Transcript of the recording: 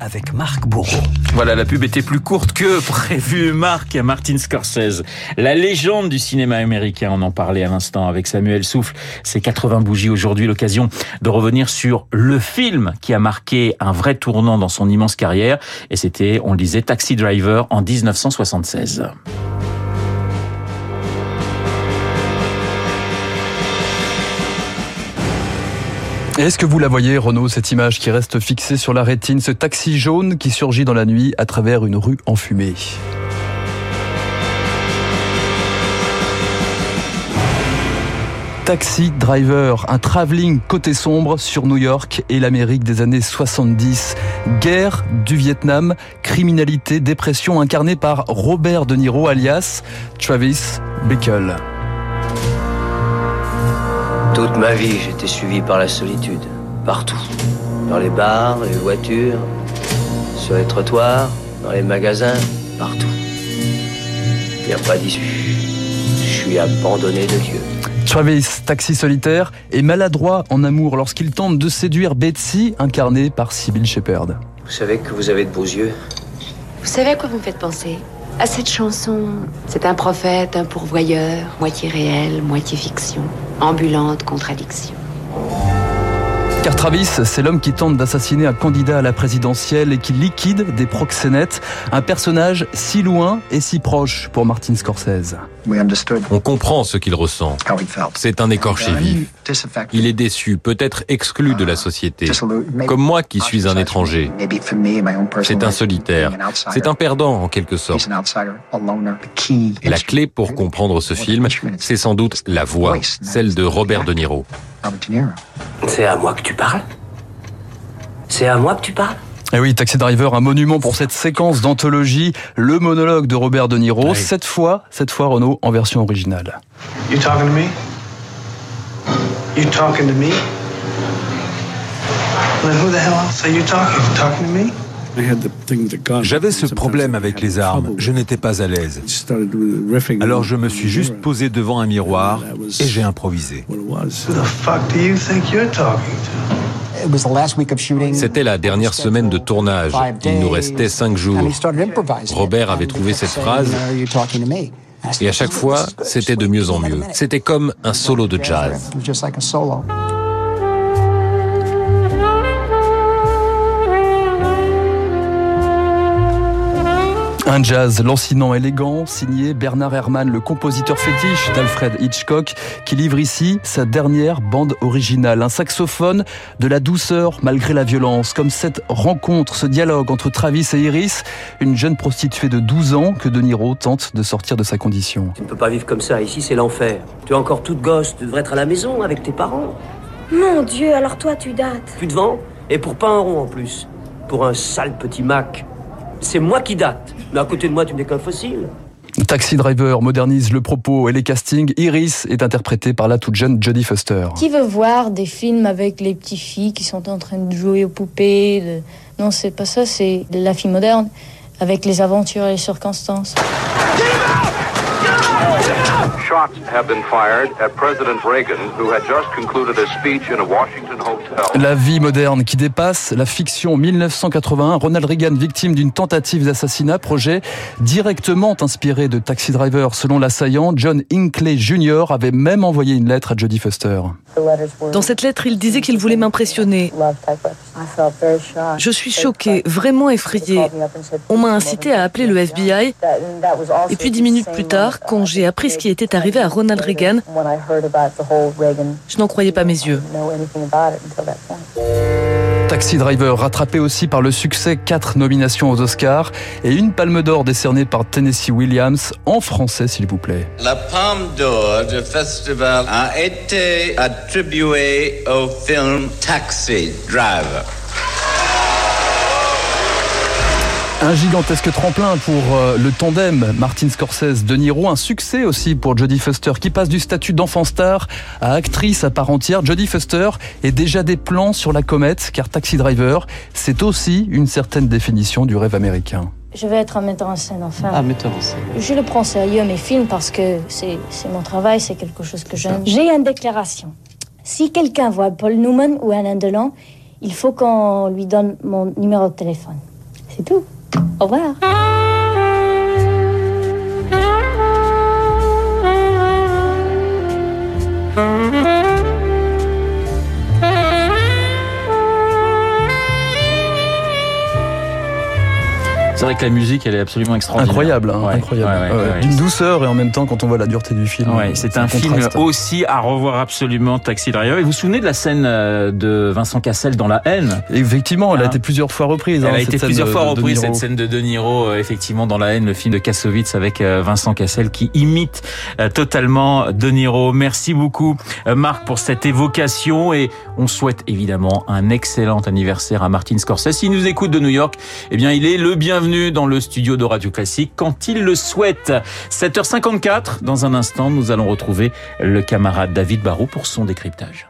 avec Marc Bourreau. Voilà, la pub était plus courte que prévu. Marc Martin Scorsese, la légende du cinéma américain. On en parlait à l'instant avec Samuel Souffle. C'est 80 bougies aujourd'hui, l'occasion de revenir sur le film qui a marqué un vrai tournant dans son immense carrière. Et c'était, on le disait, Taxi Driver en 1976. Est-ce que vous la voyez, Renaud, cette image qui reste fixée sur la rétine, ce taxi jaune qui surgit dans la nuit à travers une rue enfumée Taxi Driver, un travelling côté sombre sur New York et l'Amérique des années 70. Guerre du Vietnam, criminalité, dépression incarnée par Robert De Niro alias Travis Bickle. Toute ma vie, j'étais suivi par la solitude. Partout. Dans les bars, les voitures, sur les trottoirs, dans les magasins, partout. Il n'y a pas d'issue. Je suis abandonné de Dieu. Travis, taxi solitaire, est maladroit en amour lorsqu'il tente de séduire Betsy, incarnée par Sybil Shepherd. Vous savez que vous avez de beaux yeux Vous savez à quoi vous me faites penser? À cette chanson. C'est un prophète, un pourvoyeur, moitié réel, moitié fiction. Ambulante contradiction. Car Travis, c'est l'homme qui tente d'assassiner un candidat à la présidentielle et qui liquide des proxénètes. Un personnage si loin et si proche pour Martin Scorsese. On comprend ce qu'il ressent. C'est un écorché vif. Il est déçu, peut-être exclu de la société. Comme moi qui suis un étranger. C'est un solitaire. C'est un perdant en quelque sorte. La clé pour comprendre ce film, c'est sans doute la voix, celle de Robert De Niro. C'est à moi que tu parles? C'est à moi que tu parles? Eh oui, Taxi Driver, un monument pour cette séquence d'anthologie, le monologue de Robert De Niro, cette fois, cette fois Renault en version originale. You talking to me? You talking to me? Then who the hell else are you talking? Talking to me? J'avais ce problème avec les armes, je n'étais pas à l'aise. Alors je me suis juste posé devant un miroir et j'ai improvisé. C'était la dernière semaine de tournage. Il nous restait cinq jours. Robert avait trouvé cette phrase. Et à chaque fois, c'était de mieux en mieux. C'était comme un solo de jazz. Un jazz lancinant élégant, signé Bernard Herrmann, le compositeur fétiche d'Alfred Hitchcock, qui livre ici sa dernière bande originale. Un saxophone de la douceur malgré la violence, comme cette rencontre, ce dialogue entre Travis et Iris, une jeune prostituée de 12 ans que De Niro tente de sortir de sa condition. Tu ne peux pas vivre comme ça, ici c'est l'enfer. Tu es encore toute gosse, tu devrais être à la maison avec tes parents. Mon Dieu, alors toi tu dates. Plus de vent, et pour pas un rond en plus. Pour un sale petit Mac. C'est moi qui date. Mais à côté de moi, tu n'es qu'un fossile. Taxi Driver modernise le propos et les castings. Iris est interprétée par la toute jeune Jodie Foster. Qui veut voir des films avec les petites filles qui sont en train de jouer aux poupées Non, c'est pas ça, c'est la fille moderne avec les aventures et les circonstances. La vie moderne qui dépasse la fiction 1981. Ronald Reagan, victime d'une tentative d'assassinat, projet directement inspiré de Taxi Driver. Selon l'assaillant, John Hinckley Jr. avait même envoyé une lettre à Jodie Foster. Dans cette lettre, il disait qu'il voulait m'impressionner. Je suis choquée, vraiment effrayée. On m'a incité à appeler le FBI. Et puis dix minutes plus tard, quand j'ai appris ce qui était arrivé à Ronald Reagan, je n'en croyais pas mes yeux. Taxi Driver, rattrapé aussi par le succès, quatre nominations aux Oscars et une palme d'or décernée par Tennessee Williams, en français s'il vous plaît. La palme d'or du festival a été attribuée au film Taxi Driver. Un gigantesque tremplin pour euh, le tandem Martin Scorsese De Niro, un succès aussi pour Jodie Foster qui passe du statut d'enfant star à actrice à part entière. Jodie Foster est déjà des plans sur la comète car Taxi Driver, c'est aussi une certaine définition du rêve américain. Je vais être un metteur en scène, enfin. Un metteur en scène. Je le prends sérieux, mes films, parce que c'est mon travail, c'est quelque chose que j'aime. J'ai une déclaration. Si quelqu'un voit Paul Newman ou Alain Delon, il faut qu'on lui donne mon numéro de téléphone. C'est tout. Au revoir. C'est vrai que la musique, elle est absolument extraordinaire. Incroyable, hein, incroyable. D'une douceur et en même temps, quand on voit la dureté du film. C'est un, film aussi à revoir absolument, Taxi Driver. Et vous vous souvenez de la scène euh, de Vincent Cassel dans La haine? Effectivement, elle a hein? été plusieurs fois reprise. Elle hein, a été plusieurs fois reprise, cette scène de De Niro, euh, effectivement, dans La haine, le film de Kassovitz avec euh, Vincent Cassel qui imite totalement De Niro. Merci beaucoup, Marc, pour cette évocation et on souhaite évidemment un excellent anniversaire à Martin Scorsese. S'il nous écoute de New York, eh bien, il est le bienvenu dans le studio de Radio Classique quand il le souhaite. 7h54, dans un instant, nous allons retrouver le camarade David Barrault pour son décryptage.